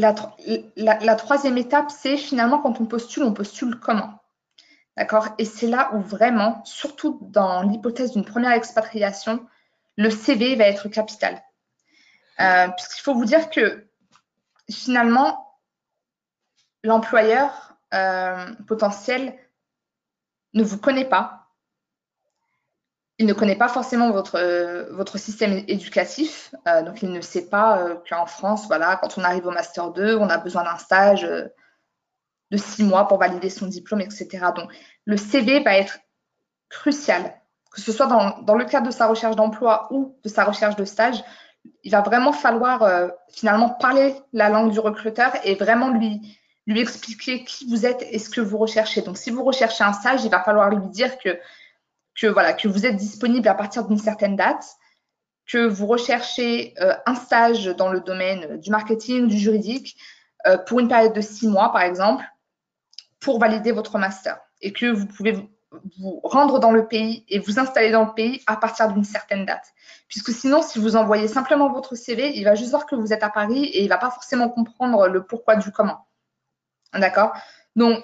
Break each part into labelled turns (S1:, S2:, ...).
S1: la, troisième étape, c'est finalement quand on postule, on postule comment? D'accord? Et c'est là où vraiment, surtout dans l'hypothèse d'une première expatriation, le CV va être capital. Euh, puisqu'il faut vous dire que finalement, l'employeur euh, potentiel ne vous connaît pas. Il ne connaît pas forcément votre, euh, votre système éducatif. Euh, donc, il ne sait pas qu'en France, voilà, quand on arrive au Master 2, on a besoin d'un stage de six mois pour valider son diplôme, etc. Donc, le CV va être crucial, que ce soit dans, dans le cadre de sa recherche d'emploi ou de sa recherche de stage. Il va vraiment falloir finalement parler la langue du recruteur et vraiment lui, lui expliquer qui vous êtes et ce que vous recherchez. Donc, si vous recherchez un stage, il va falloir lui dire que, que, voilà, que vous êtes disponible à partir d'une certaine date, que vous recherchez euh, un stage dans le domaine du marketing, du juridique, euh, pour une période de six mois, par exemple, pour valider votre master. Et que vous pouvez vous rendre dans le pays et vous installer dans le pays à partir d'une certaine date. Puisque sinon, si vous envoyez simplement votre CV, il va juste voir que vous êtes à Paris et il ne va pas forcément comprendre le pourquoi du comment. D'accord? Donc,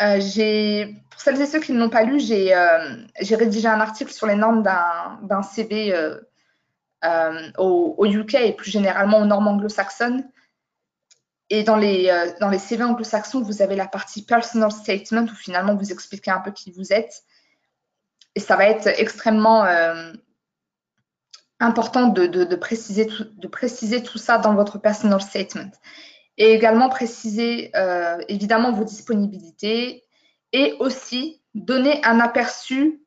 S1: euh, pour celles et ceux qui ne l'ont pas lu, euh, j'ai rédigé un article sur les normes d'un CV euh, au, UK et plus généralement aux normes anglo-saxonnes. Et dans les, dans les CV anglo-saxons, vous avez la partie personal statement où finalement vous expliquez un peu qui vous êtes. Et ça va être extrêmement important de, de, préciser de préciser tout ça dans votre personal statement et également préciser euh, évidemment vos disponibilités et aussi donner un aperçu,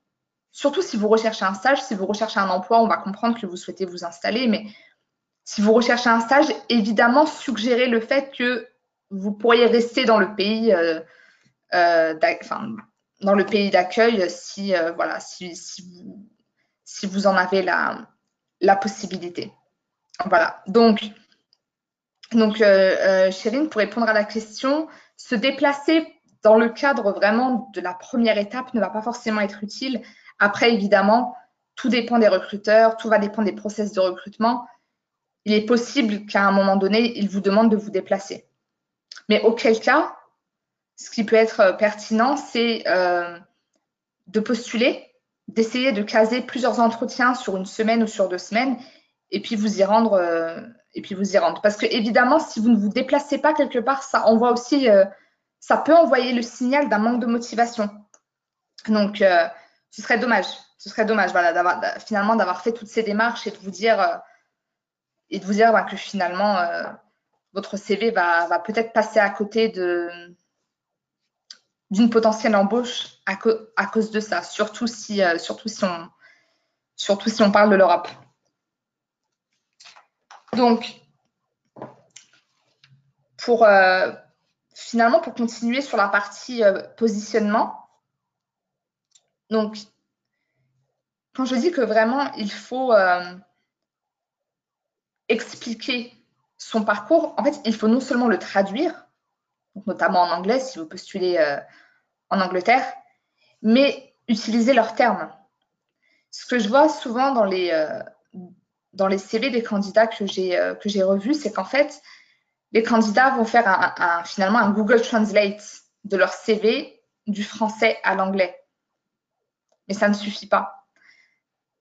S1: surtout si vous recherchez un stage, si vous recherchez un emploi, on va comprendre que vous souhaitez vous installer, mais si vous recherchez un stage, évidemment suggérer le fait que vous pourriez rester dans le pays, euh, euh, dans le pays d'accueil si, voilà, si, vous en avez la, la possibilité. Voilà, donc donc, euh, euh pour répondre à la question, se déplacer dans le cadre vraiment de la première étape ne va pas forcément être utile. Après, évidemment, tout dépend des recruteurs, tout va dépendre des process de recrutement. Il est possible qu'à un moment donné, ils vous demandent de vous déplacer. Mais auquel cas, ce qui peut être euh, pertinent, c'est euh, de postuler, d'essayer de caser plusieurs entretiens sur une semaine ou sur deux semaines, et puis vous y rendre et puis vous y rentrez. Parce que évidemment, si vous ne vous déplacez pas quelque part, ça envoie aussi, euh, ça peut envoyer le signal d'un manque de motivation. Donc, euh, ce serait dommage. Ce serait dommage, voilà, finalement d'avoir fait toutes ces démarches et de vous dire euh, et de vous dire bah, que finalement votre CV va, peut-être passer à côté d'une potentielle embauche à, à, cause de ça. Surtout si, surtout si on, surtout si on parle de l'Europe. Donc, pour euh, finalement, pour continuer sur la partie euh, positionnement, donc, quand je dis que vraiment, il faut euh, expliquer son parcours, en fait, il faut non seulement le traduire, notamment en anglais si vous postulez en Angleterre, mais utiliser leurs termes. Ce que je vois souvent dans les, dans les CV des candidats que j'ai euh, que j'ai revus, c'est qu'en fait, les candidats vont faire un, finalement un Google Translate de leur CV du français à l'anglais. Mais ça ne suffit pas.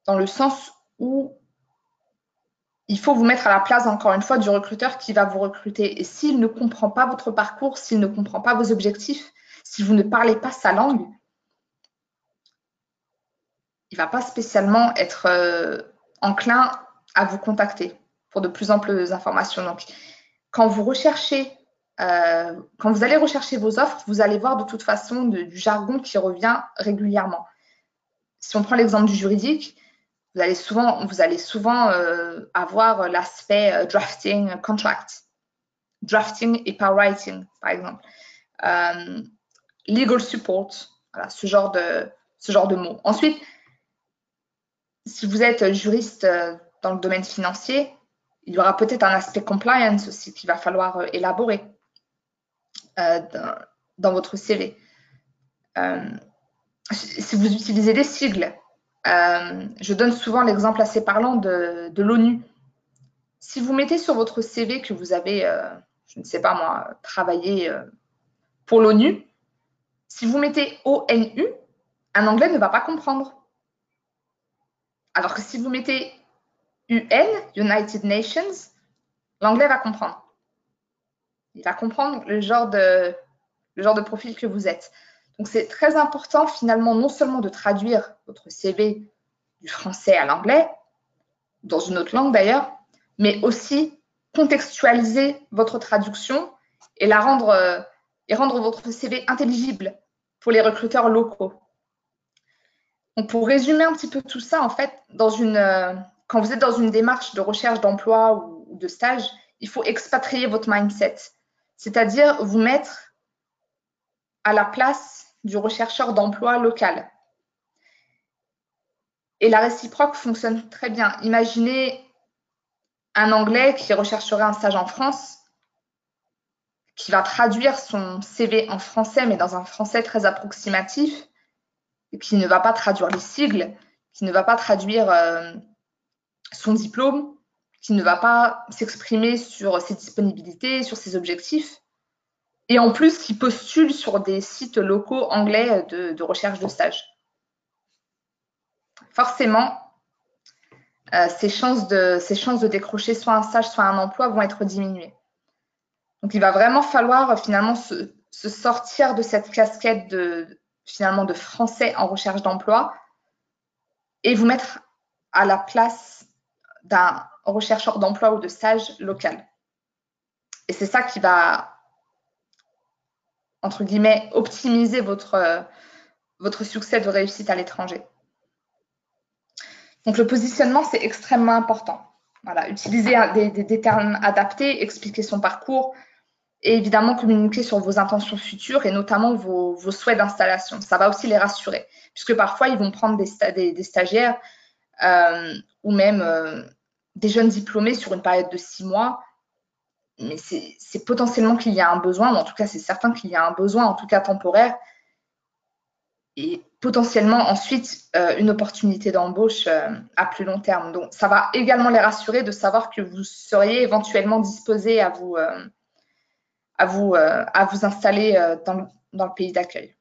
S1: Dans le sens où il faut vous mettre à la place, encore une fois, du recruteur qui va vous recruter. Et s'il ne comprend pas votre parcours, s'il ne comprend pas vos objectifs, si vous ne parlez pas sa langue, il ne va pas spécialement être euh, enclin à vous contacter pour de plus amples informations. Donc, quand vous recherchez, euh, quand vous allez rechercher vos offres, vous allez voir de toute façon du jargon qui revient régulièrement. Si on prend l'exemple du juridique, vous allez souvent, vous allez souvent euh, avoir l'aspect euh, drafting contract, drafting et pas writing, par exemple. legal support, voilà, ce genre de, ce genre de mots. Ensuite, si vous êtes juriste dans le domaine financier, il y aura peut-être un aspect compliance aussi qu'il va falloir euh, élaborer euh, dans, votre CV. Euh, si vous utilisez des sigles, je donne souvent l'exemple assez parlant de, l'ONU. Si vous mettez sur votre CV que vous avez je ne sais pas moi, travailler euh, pour l'ONU, si vous mettez ONU, un anglais ne va pas comprendre. Alors que si vous mettez UN, United Nations, l'anglais va comprendre. Il va comprendre le genre de, profil que vous êtes. Donc c'est très important finalement non seulement de traduire votre CV du français à l'anglais, dans une autre langue d'ailleurs, mais aussi contextualiser votre traduction et la rendre euh, et rendre votre CV intelligible pour les recruteurs locaux. Donc pour résumer un petit peu tout ça, en fait, dans une, euh, quand vous êtes dans une démarche de recherche d'emploi ou, de stage, il faut expatrier votre mindset, c'est-à-dire vous mettre à la place du rechercheur d'emploi local. Et la réciproque fonctionne très bien. Imaginez un Anglais qui rechercherait un stage en France, qui va traduire son CV en français, mais dans un français très approximatif, qui ne va pas traduire les sigles, qui ne va pas traduire euh, son diplôme, qui ne va pas s'exprimer sur ses disponibilités, sur ses objectifs, et en plus qui postule sur des sites locaux anglais de, recherche de stage. Forcément, euh, ses, chances de, décrocher soit un stage, soit un emploi vont être diminuées. Donc, il va vraiment falloir euh, finalement se, sortir de cette casquette de français en recherche d'emploi et vous mettre à la place d'un rechercheur d'emploi ou de stage local. Et c'est ça qui va, entre guillemets, optimiser votre, euh, votre succès de réussite à l'étranger. Donc le positionnement, c'est extrêmement important. Voilà, utiliser des, termes adaptés, expliquer son parcours et évidemment communiquer sur vos intentions futures et notamment vos, souhaits d'installation. Ça va aussi les rassurer, puisque parfois ils vont prendre des, stagiaires euh, ou même euh, des jeunes diplômés sur une période de six mois. Mais c'est potentiellement qu'il y a un besoin, ou en tout cas c'est certain qu'il y a un besoin, en tout cas temporaire, et potentiellement ensuite euh, une opportunité d'embauche euh, à plus long terme. Donc, ça va également les rassurer de savoir que vous seriez éventuellement disposé à vous, euh, à vous, installer dans le pays d'accueil.